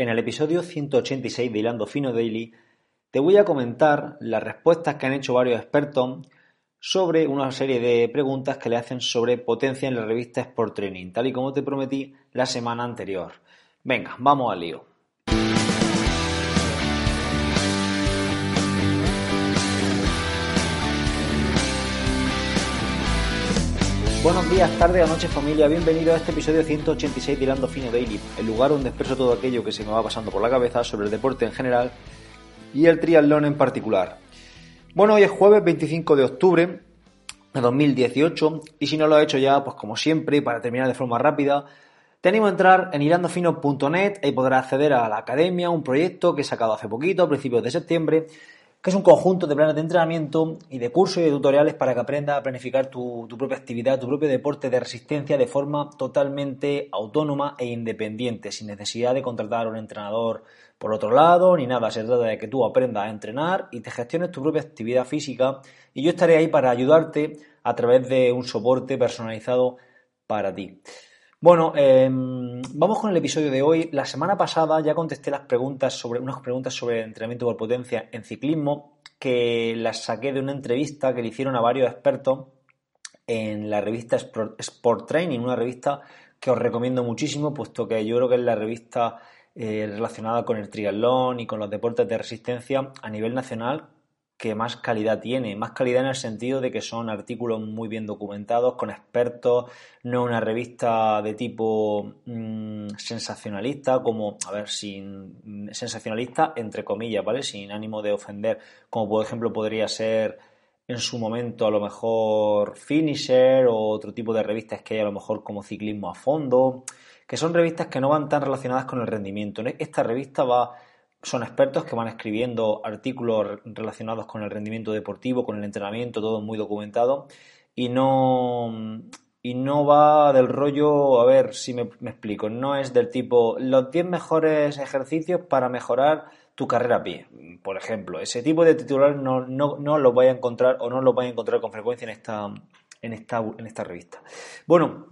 En el episodio 186 de Hilando Fino Daily te voy a comentar las respuestas que han hecho varios expertos sobre una serie de preguntas que le hacen sobre potencia en la revista Sport Training, tal y como te prometí la semana anterior. Venga, vamos al lío. Buenos días, tardes o noches familia, bienvenido a este episodio 186 de Hilando Fino Daily, el lugar donde expreso todo aquello que se me va pasando por la cabeza sobre el deporte en general y el triatlón en particular. Bueno, hoy es jueves 25 de octubre de 2018 y si no lo he hecho ya, pues como siempre, para terminar de forma rápida, te animo a entrar en hilandofino.net, ahí podrás acceder a la academia, un proyecto que he sacado hace poquito, a principios de septiembre, que es un conjunto de planes de entrenamiento y de cursos y de tutoriales para que aprendas a planificar tu, propia actividad, tu propio deporte de resistencia de forma totalmente autónoma e independiente, sin necesidad de contratar a un entrenador por otro lado, ni nada. Se trata de que tú aprendas a entrenar y te gestiones tu propia actividad física y yo estaré ahí para ayudarte a través de un soporte personalizado para ti. Bueno, em, vamos con el episodio de hoy. La semana pasada ya contesté las preguntas sobre unas preguntas sobre entrenamiento por potencia en ciclismo que las saqué de una entrevista que le hicieron a varios expertos en la revista Sport Training, una revista que os recomiendo muchísimo, puesto que yo creo que es la revista eh, relacionada con el triatlón y con los deportes de resistencia a nivel nacional que más calidad tiene. Más calidad en el sentido de que son artículos muy bien documentados, con expertos, no una revista de tipo mm, sensacionalista, como, a ver, sin sensacionalista entre comillas, ¿vale? Sin ánimo de ofender, como por ejemplo podría ser en su momento a lo mejor Finisher o otro tipo de revistas que hay a lo mejor como Ciclismo a Fondo, que son revistas que no van tan relacionadas con el rendimiento. Esta revista va son expertos que van escribiendo artículos relacionados con el rendimiento deportivo, con el entrenamiento, todo muy documentado y no y no va del rollo, a ver si me, explico, no es del tipo los 10 mejores ejercicios para mejorar tu carrera a pie, por ejemplo. Ese tipo de titulares no, no, no los vais a encontrar o no los vais a encontrar con frecuencia en esta, en esta, en esta revista. Bueno,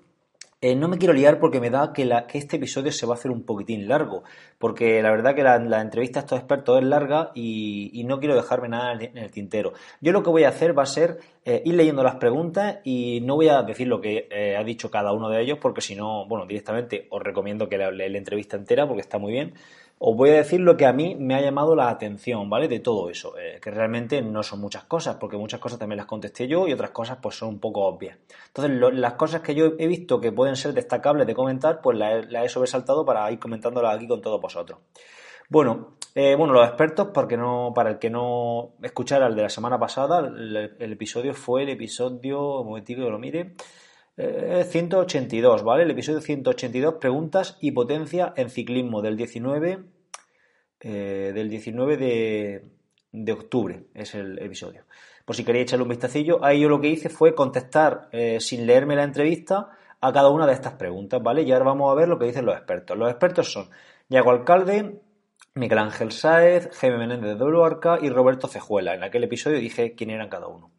eh, no me quiero liar porque me da que, la, que, este episodio se va a hacer un poquitín largo, porque la verdad que la, entrevista a estos expertos es larga y, no quiero dejarme nada en el, tintero. Yo lo que voy a hacer va a ser eh, ir leyendo las preguntas y no voy a decir lo que eh, ha dicho cada uno de ellos, porque si no, bueno, directamente os recomiendo que le la entrevista entera porque está muy bien os voy a decir lo que a mí me ha llamado la atención, ¿vale? De todo eso, eh, que realmente no son muchas cosas, porque muchas cosas también las contesté yo y otras cosas pues son un poco obvias. Entonces, las cosas que yo he visto que pueden ser destacables de comentar, pues las he, sobresaltado para ir comentándolas aquí con todos vosotros. Bueno, eh, bueno, los expertos, porque no, para el que no escuchara el de la semana pasada, el, episodio fue el episodio, un momentito que lo mire, 182, eh, ¿vale? El episodio 182, preguntas y potencia en ciclismo del 19, eh, del 19 de, octubre, es el episodio. Por si queréis echarle un vistacillo, ahí yo lo que hice fue contestar eh, sin leerme la entrevista a cada una de estas preguntas, ¿vale? Y ahora vamos a ver lo que dicen los expertos. Los expertos son Yago Alcalde, Miguel Ángel Sáez, Jaime Menéndez de Bluarca y Roberto Cejuela. En aquel episodio dije quién eran cada uno.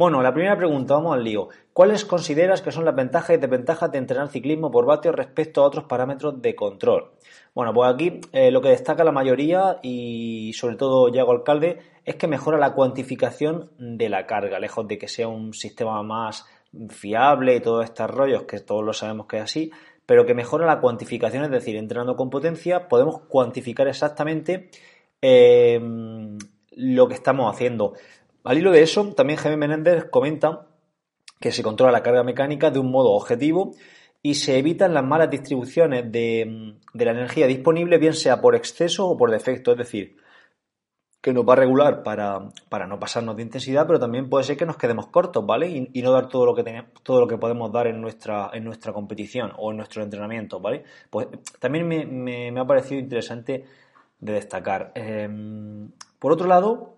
Bueno, la primera pregunta, vamos al lío. ¿Cuáles consideras que son las ventajas y desventajas de entrenar ciclismo por vatios respecto a otros parámetros de control? Bueno, pues aquí eh, lo que destaca la mayoría y sobre todo Yago Alcalde es que mejora la cuantificación de la carga, lejos de que sea un sistema más fiable y todos estos rollos, que todos lo sabemos que es así, pero que mejora la cuantificación, es decir, entrenando con potencia podemos cuantificar exactamente eh, lo que estamos haciendo. Al hilo de eso, también Jaime Menéndez comenta que se controla la carga mecánica de un modo objetivo y se evitan las malas distribuciones de, la energía disponible, bien sea por exceso o por defecto. Es decir, que nos va a regular para, para, no pasarnos de intensidad, pero también puede ser que nos quedemos cortos, ¿vale? Y, no dar todo lo que tenemos, todo lo que podemos dar en nuestra, en nuestra competición o en nuestro entrenamiento, ¿vale? Pues también me, me, ha parecido interesante de destacar. Em, por otro lado,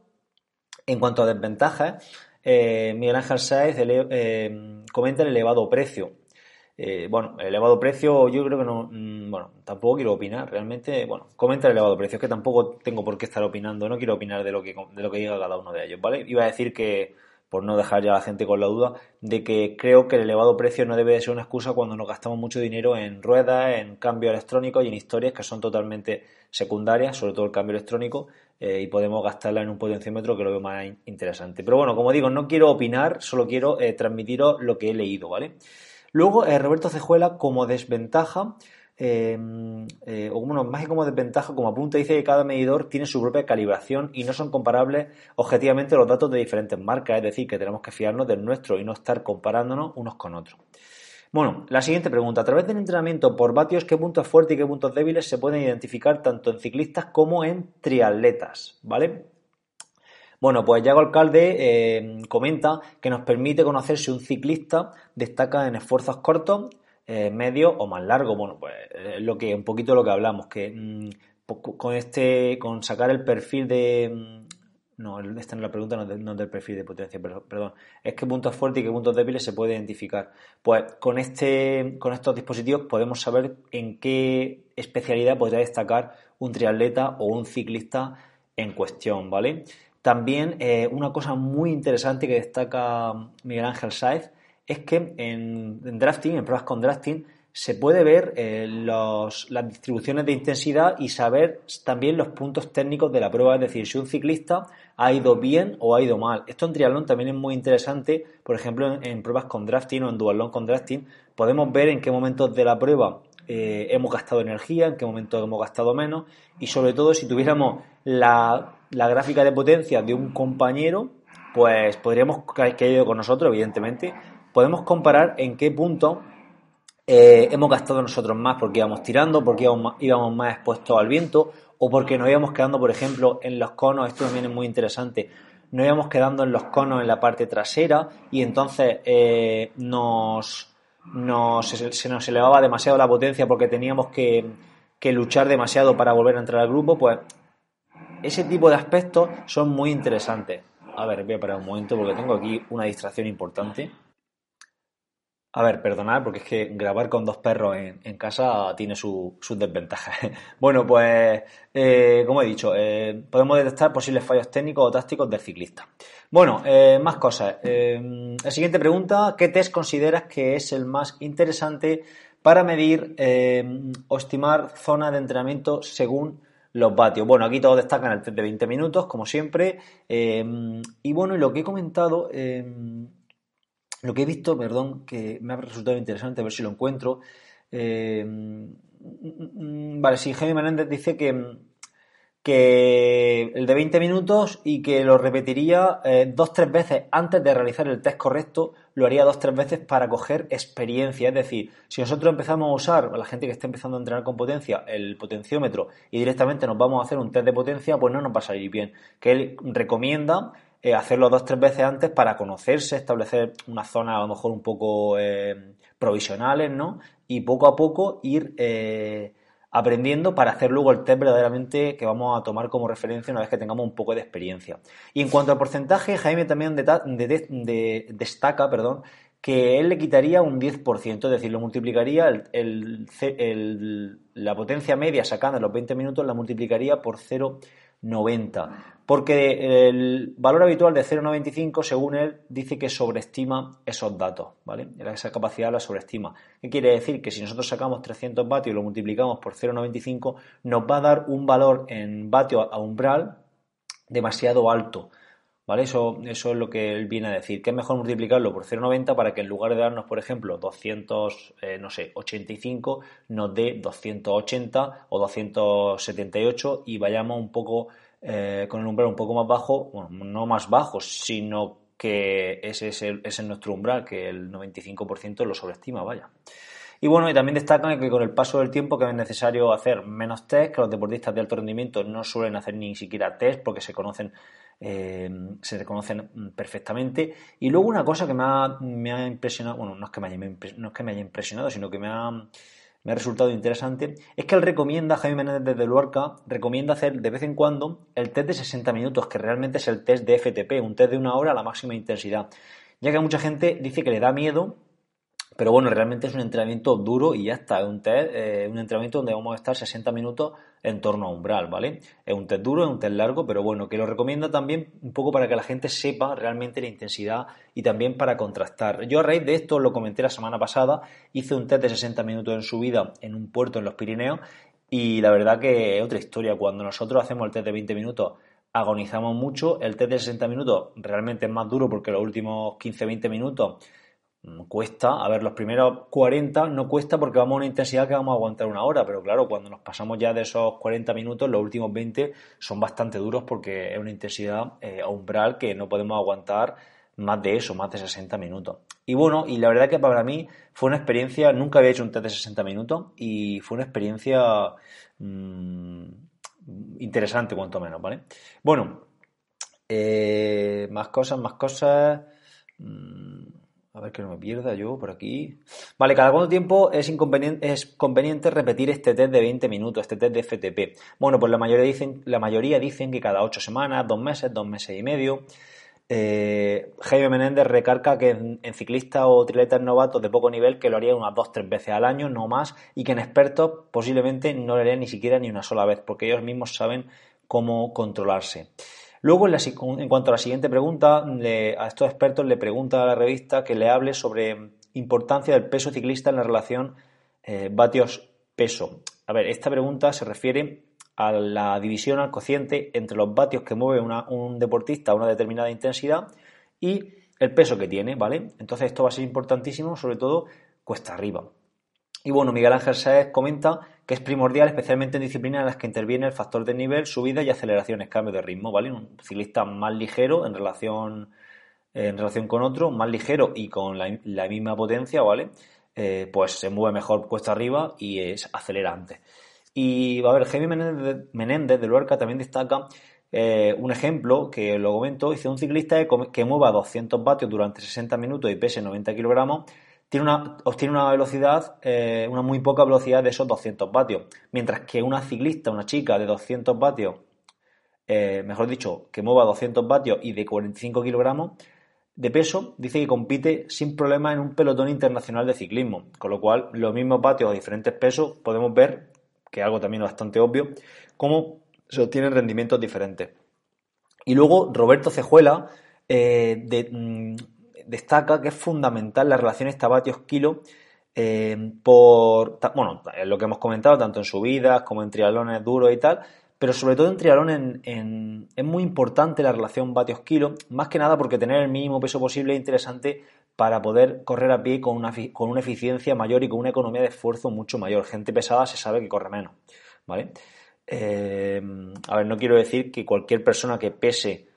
en cuanto a desventajas, eh, Miguel Ángel Sáez eh, comenta el elevado precio. Eh, bueno, el elevado precio, yo creo que no, mm, bueno, tampoco quiero opinar, realmente, bueno, comenta el elevado precio, es que tampoco tengo por qué estar opinando, no quiero opinar de lo que, de lo que diga cada uno de ellos, ¿vale? Iba a decir que, por no dejar ya a la gente con la duda, de que creo que el elevado precio no debe de ser una excusa cuando nos gastamos mucho dinero en ruedas, en cambio electrónico y en historias que son totalmente secundarias, sobre todo el cambio electrónico, eh, y podemos gastarla en un potenciómetro que lo veo más interesante. Pero bueno, como digo, no quiero opinar, solo quiero eh, transmitiros lo que he leído, ¿vale? Luego, eh, Roberto Cejuela, como desventaja, em, o bueno, más que como desventaja, como apunta, dice que cada medidor tiene su propia calibración y no son comparables objetivamente los datos de diferentes marcas, es decir, que tenemos que fiarnos del nuestro y no estar comparándonos unos con otros. Bueno, la siguiente pregunta. A través del entrenamiento por vatios, ¿qué puntos fuertes y qué puntos débiles se pueden identificar tanto en ciclistas como en triatletas? ¿Vale? Bueno, pues Yago Alcalde eh, comenta que nos permite conocer si un ciclista destaca en esfuerzos cortos, eh, medios o más largos. Bueno, pues es lo que, un poquito lo que hablamos, que mm, con este, con sacar el perfil de. No, esta no es la pregunta, no, del perfil de potencia, perdón. Es qué puntos fuertes y qué puntos débiles se puede identificar. Pues con este, con estos dispositivos podemos saber en qué especialidad podría destacar un triatleta o un ciclista en cuestión, ¿vale? También eh, una cosa muy interesante que destaca Miguel Ángel Saez es que en, drafting, en pruebas con drafting, se puede ver eh, las distribuciones de intensidad y saber también los puntos técnicos de la prueba, es decir, si un ciclista ha ido bien o ha ido mal. Esto en triatlón también es muy interesante, por ejemplo, en, pruebas con drafting o en dualón con drafting, podemos ver en qué momentos de la prueba eh, hemos gastado energía, en qué momentos hemos gastado menos. Y sobre todo si tuviéramos la la gráfica de potencia de un compañero, pues podríamos, que ha ido con nosotros, evidentemente, podemos comparar en qué punto eh, hemos gastado nosotros más, porque íbamos tirando, porque íbamos más, expuestos al viento, o porque nos íbamos quedando, por ejemplo, en los conos, esto también es muy interesante, nos íbamos quedando en los conos en la parte trasera y entonces eh, nos, se, nos elevaba demasiado la potencia porque teníamos que, que luchar demasiado para volver a entrar al grupo, pues ese tipo de aspectos son muy interesantes. A ver, voy a parar un momento porque tengo aquí una distracción importante. A ver, perdonad, porque es que grabar con dos perros en, casa tiene sus desventajas. bueno, pues, eh, como he dicho, eh, podemos detectar posibles fallos técnicos o tácticos del ciclista. Bueno, eh, más cosas. la siguiente pregunta, ¿qué test consideras que es el más interesante para medir o estimar zona de entrenamiento según los vatios. Bueno, aquí todos destacan el test de 20 minutos, como siempre. Y bueno, lo que he comentado, lo que he visto, perdón, que me ha resultado interesante, a ver si lo encuentro. Eh, mm, vale, sí, Jaime Menéndez dice que que el de 20 minutos y que lo repetiría eh, dos tres veces antes de realizar el test correcto, lo haría dos tres veces para coger experiencia. Es decir, si nosotros empezamos a usar, la gente que está empezando a entrenar con potencia, el potenciómetro y directamente nos vamos a hacer un test de potencia, pues no nos va a salir bien. Que él recomienda eh, hacerlo dos tres veces antes para conocerse, establecer una zona a lo mejor un poco eh, provisionales, ¿no? Y poco a poco ir aprendiendo para hacer luego el test verdaderamente que vamos a tomar como referencia una vez que tengamos un poco de experiencia. Y en cuanto al porcentaje, Jaime también destaca perdón, que él le quitaría un 10%, es decir, lo multiplicaría la potencia media sacando los 20 minutos, la multiplicaría por 0,90 porque el valor habitual de 0,95, según él, dice que sobreestima esos datos, ¿vale? Esa capacidad la sobreestima. ¿Qué quiere decir? Que si nosotros sacamos 300 vatios y lo multiplicamos por 0,95, nos va a dar un valor en vatios a umbral demasiado alto, ¿vale? Eso, es lo que él viene a decir, que es mejor multiplicarlo por 0,90 para que en lugar de darnos, por ejemplo, 200, eh, no sé, 85, nos dé 280 o 278 y vayamos un poco eh, con el umbral un poco más bajo, bueno, no más bajo, sino que ese es, nuestro umbral, que el 95% lo sobreestima, vaya. Y bueno, y también destacan que con el paso del tiempo que es necesario hacer menos test, que los deportistas de alto rendimiento no suelen hacer ni siquiera test porque se conocen eh, se reconocen perfectamente. Y luego una cosa que me ha, me ha impresionado, bueno, no es, que me no es que me haya impresionado, sino que me ha, me ha resultado interesante, es que él recomienda, Jaime Menéndez desde Luarca, recomienda hacer de vez en cuando el test de 60 minutos, que realmente es el test de FTP, un test de una hora a la máxima intensidad. Ya que mucha gente dice que le da miedo pero bueno, realmente es un entrenamiento duro y ya está. Es un test, eh, un entrenamiento donde vamos a estar 60 minutos en torno a umbral, ¿vale? Es un test duro, es un test largo, pero bueno, que lo recomiendo también un poco para que la gente sepa realmente la intensidad y también para contrastar. Yo a raíz de esto, lo comenté la semana pasada, hice un test de 60 minutos en subida en un puerto en los Pirineos y la verdad que es otra historia. Cuando nosotros hacemos el test de 20 minutos, agonizamos mucho. El test de 60 minutos realmente es más duro porque los últimos 15-20 minutos cuesta, a ver, los primeros 40 no cuesta porque vamos a una intensidad que vamos a aguantar una hora, pero claro, cuando nos pasamos ya de esos 40 minutos, los últimos 20 son bastante duros porque es una intensidad eh, umbral que no podemos aguantar más de eso, más de 60 minutos. Y bueno, y la verdad que para mí fue una experiencia, nunca había hecho un test de 60 minutos y fue una experiencia mm, interesante cuanto menos, ¿vale? Bueno, eh, más cosas, más cosas. Mm, a ver que no me pierda yo por aquí. Vale, cada cuánto tiempo es, conveniente repetir este test de 20 minutos, este test de FTP. Bueno, pues la mayoría dicen, la mayoría dicen que cada 8 semanas, 2 meses, 2 meses y medio. Eh, Jaime Menéndez recarga que en, ciclistas o triatletas novatos de poco nivel que lo haría unas 2-3 veces al año, no más, y que en expertos posiblemente no lo harían ni siquiera ni una sola vez, porque ellos mismos saben cómo controlarse. Luego, en, cuanto a la siguiente pregunta, a estos expertos le pregunta a la revista que le hable sobre importancia del peso ciclista en la relación eh, vatios-peso. A ver, esta pregunta se refiere a la división al cociente entre los vatios que mueve un deportista a una determinada intensidad y el peso que tiene, ¿vale? Entonces esto va a ser importantísimo, sobre todo cuesta arriba. Y bueno, Miguel Ángel Sáez comenta que es primordial, especialmente en disciplinas en las que interviene el factor de nivel, subida y aceleraciones, cambio de ritmo, ¿vale? Un ciclista más ligero en relación, en relación con otro, más ligero y con la, misma potencia, ¿vale? Eh, pues se mueve mejor cuesta arriba y es acelerante. Y a ver, Jaime Menéndez, Menéndez de Luarca también destaca eh, un ejemplo que lo comento, dice un ciclista que mueva 200 vatios durante 60 minutos y pese 90 kilogramos tiene una, obtiene una velocidad, eh, una muy poca velocidad de esos 200 vatios. Mientras que una ciclista, una chica de 200 vatios, eh, mejor dicho, que mueva 200 vatios y de 45 kilogramos de peso, dice que compite sin problema en un pelotón internacional de ciclismo. Con lo cual, los mismos vatios a diferentes pesos, podemos ver, que es algo también bastante obvio, cómo se obtienen rendimientos diferentes. Y luego, Roberto Cejuela, eh, de, mm, destaca que es fundamental la relación esta-vatios-kilo eh, por, bueno, lo que hemos comentado, tanto en subidas como en triatlones duros y tal, pero sobre todo en triatlón es muy importante la relación vatios-kilo, más que nada porque tener el mínimo peso posible es interesante para poder correr a pie con una, con una eficiencia mayor y con una economía de esfuerzo mucho mayor. Gente pesada se sabe que corre menos, ¿vale? Eh, a ver, no quiero decir que cualquier persona que pese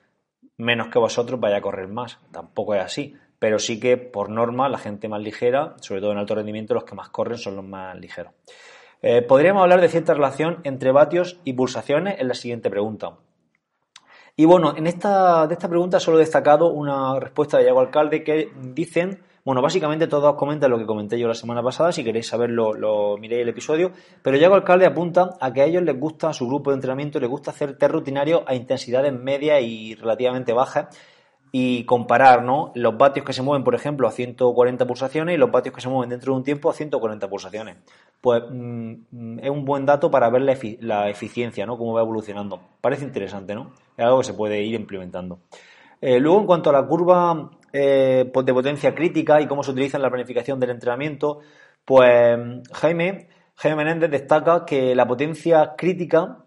menos que vosotros vaya a correr más. Tampoco es así. Pero sí que por norma la gente más ligera, sobre todo en alto rendimiento, los que más corren son los más ligeros. Eh, podríamos hablar de cierta relación entre vatios y pulsaciones en la siguiente pregunta. Y bueno, en esta, de esta pregunta solo he destacado una respuesta de Yago Alcalde que dicen bueno, básicamente todos comentan lo que comenté yo la semana pasada, si queréis saberlo, lo miréis el episodio, pero Yago Alcalde apunta a que a ellos les gusta, a su grupo de entrenamiento les gusta hacer test rutinario a intensidades medias y relativamente bajas y comparar ¿no? los vatios que se mueven, por ejemplo, a 140 pulsaciones y los vatios que se mueven dentro de un tiempo a 140 pulsaciones. Pues mm, es un buen dato para ver la, eficiencia, ¿no? Cómo va evolucionando. Parece interesante, ¿no? Es algo que se puede ir implementando. Eh, luego, en cuanto a la curva eh, de potencia crítica y cómo se utiliza en la planificación del entrenamiento, pues Jaime, Jaime Menéndez destaca que la potencia crítica,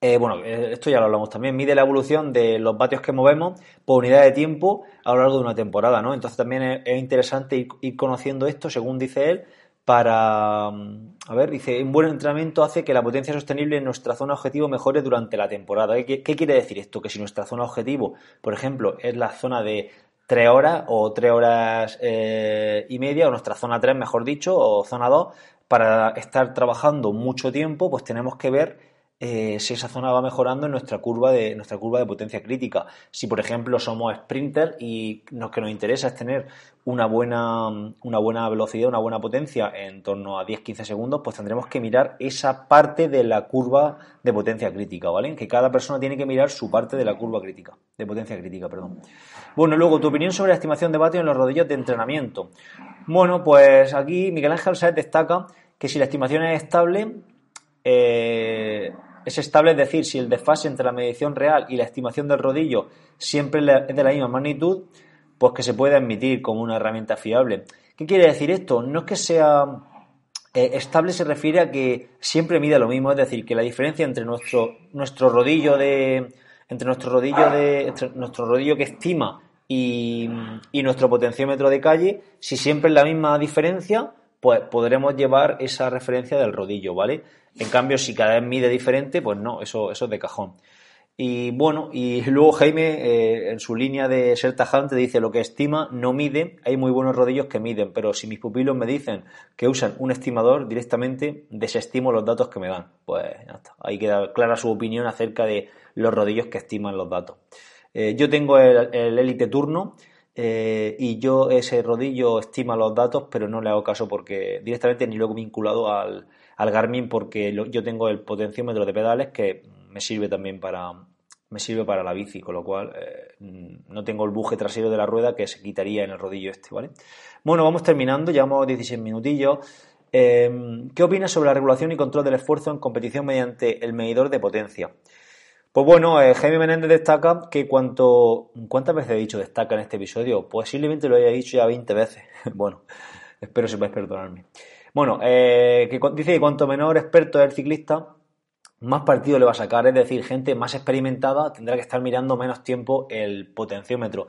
eh, bueno, eh, esto ya lo hablamos también, mide la evolución de los vatios que movemos por unidad de tiempo a lo largo de una temporada, ¿no? Entonces también es, interesante ir, conociendo esto, según dice él, para, a ver, dice, un buen entrenamiento hace que la potencia sostenible en nuestra zona objetivo mejore durante la temporada. ¿Qué, qué quiere decir esto? Que si nuestra zona objetivo, por ejemplo, es la zona de tres horas o tres horas eh, y media, o nuestra zona 3, mejor dicho, o zona 2, para estar trabajando mucho tiempo, pues tenemos que ver eh, si esa zona va mejorando en nuestra curva de nuestra curva de potencia crítica. Si por ejemplo somos sprinter y lo que nos interesa es tener una buena, una buena velocidad, una buena potencia en torno a 10-15 segundos, pues tendremos que mirar esa parte de la curva de potencia crítica, ¿vale? Que cada persona tiene que mirar su parte de la curva crítica, de potencia crítica, perdón. Bueno, luego tu opinión sobre la estimación de vatios en los rodillos de entrenamiento. Bueno, pues aquí Miguel Ángel Saez destaca que si la estimación es estable, eh, es estable, es decir, si el desfase entre la medición real y la estimación del rodillo siempre es de la misma magnitud, pues que se puede admitir como una herramienta fiable. ¿Qué quiere decir esto? No es que sea eh, estable, se refiere a que siempre mide lo mismo, es decir, que la diferencia entre nuestro, nuestro rodillo de entre nuestro rodillo de nuestro rodillo que estima y, y nuestro potenciómetro de calle, si siempre es la misma diferencia, pues podremos llevar esa referencia del rodillo, ¿vale? En cambio, si cada vez mide diferente, pues no, eso, eso es de cajón. Y bueno, y luego Jaime, eh, en su línea de ser tajante, dice lo que estima no mide, hay muy buenos rodillos que miden, pero si mis pupilos me dicen que usan un estimador, directamente desestimo los datos que me dan. Pues ya está, ahí queda clara su opinión acerca de los rodillos que estiman los datos. Eh, yo tengo el Elite Turno, eh, y yo ese rodillo estima los datos, pero no le hago caso porque directamente ni lo he vinculado al, Garmin porque yo tengo el potenciómetro de pedales que me sirve también para me sirve para la bici, con lo cual eh, no tengo el buje trasero de la rueda que se quitaría en el rodillo este, ¿vale? Bueno, vamos terminando, llevamos 16 minutillos. Eh, ¿Qué opinas sobre la regulación y control del esfuerzo en competición mediante el medidor de potencia? Pues bueno, eh, Jaime Menéndez destaca que cuanto... ¿Cuántas veces he dicho destaca en este episodio? Posiblemente lo haya dicho ya 20 veces. bueno, espero sepáis perdonarme. Bueno, eh, que dice que cuanto menor experto es el ciclista, más partido le va a sacar. Es decir, gente más experimentada tendrá que estar mirando menos tiempo el potenciómetro.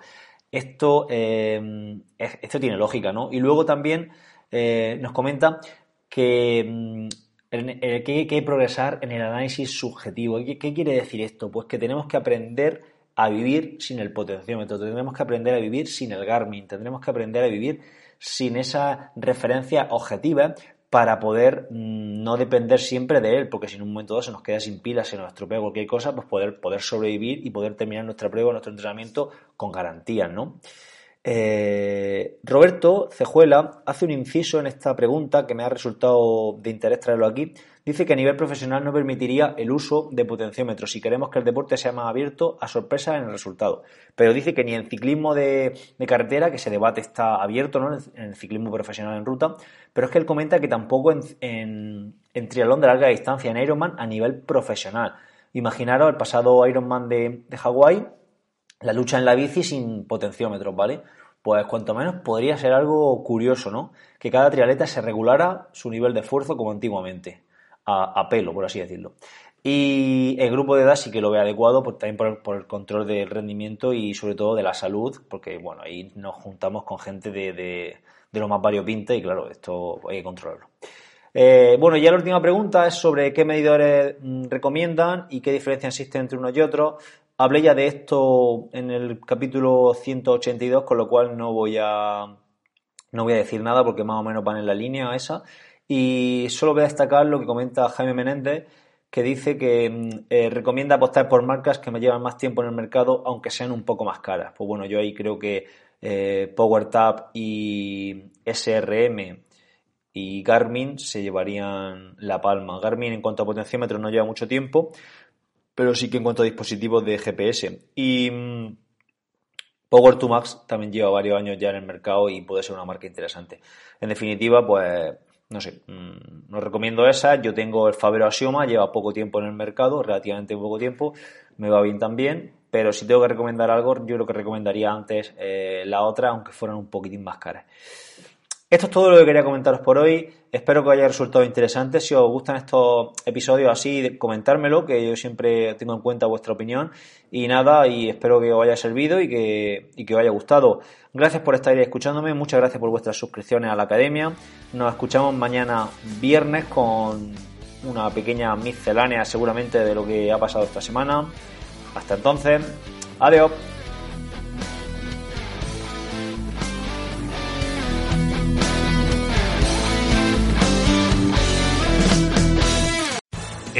Esto, eh, esto tiene lógica, ¿no? Y luego también nos comenta que mm, que, hay que progresar en el análisis subjetivo. ¿Qué, ¿Qué, quiere decir esto? Pues que tenemos que aprender a vivir sin el potenciómetro, tendremos que aprender a vivir sin el Garmin, tendremos que aprender a vivir sin esa referencia objetiva para poder mm, no depender siempre de él, porque si en un momento dado se nos queda sin pilas, se nos estropea cualquier cosa, pues poder, poder sobrevivir y poder terminar nuestra prueba, nuestro entrenamiento con garantías, ¿no? Eh, Roberto Cejuela hace un inciso en esta pregunta que me ha resultado de interés traerlo aquí. Dice que a nivel profesional no permitiría el uso de potenciómetros si queremos que el deporte sea más abierto a sorpresa en el resultado. Pero dice que ni en ciclismo de, carretera, que ese debate está abierto ¿no? en el ciclismo profesional en ruta, pero es que él comenta que tampoco en, en, triatlón de larga distancia, en Ironman, a nivel profesional. Imaginaros el pasado Ironman de, de Hawái, la lucha en la bici sin potenciómetros, ¿vale? Pues cuanto menos podría ser algo curioso, ¿no? Que cada trialeta se regulara su nivel de esfuerzo como antiguamente, a, pelo, por así decirlo. Y el grupo de edad sí que lo ve adecuado, pues también por el, control del rendimiento y sobre todo de la salud, porque bueno, ahí nos juntamos con gente de, de, lo más variopinta y claro, esto hay que controlarlo. Eh, bueno, ya la última pregunta es sobre qué medidores mm, recomiendan y qué diferencia existe entre unos y otros. Hablé ya de esto en el capítulo 182, con lo cual no voy a no voy a decir nada porque más o menos van en la línea esa. Y solo voy a destacar lo que comenta Jaime Menéndez, que dice que mm, eh, recomienda apostar por marcas que me llevan más tiempo en el mercado, aunque sean un poco más caras. Pues bueno, yo ahí creo que eh, PowerTap y SRM y Garmin se llevarían la palma. Garmin en cuanto a potenciómetro no lleva mucho tiempo, pero sí que en cuanto a dispositivos de GPS. Y mm, Power2 Max también lleva varios años ya en el mercado y puede ser una marca interesante. En definitiva, pues no sé, mm, no recomiendo esa. Yo tengo el Fabero Asioma, lleva poco tiempo en el mercado, relativamente poco tiempo, me va bien también. Pero si tengo que recomendar algo, yo creo que recomendaría antes eh, la otra, aunque fueran un poquitín más caras. Esto es todo lo que quería comentaros por hoy. Espero que os haya resultado interesante. Si os gustan estos episodios así, comentármelo, que yo siempre tengo en cuenta vuestra opinión. Y nada, y espero que os haya servido y que, y que os haya gustado. Gracias por estar ahí escuchándome, muchas gracias por vuestras suscripciones a la academia. Nos escuchamos mañana viernes con una pequeña miscelánea seguramente de lo que ha pasado esta semana. Hasta entonces, adiós.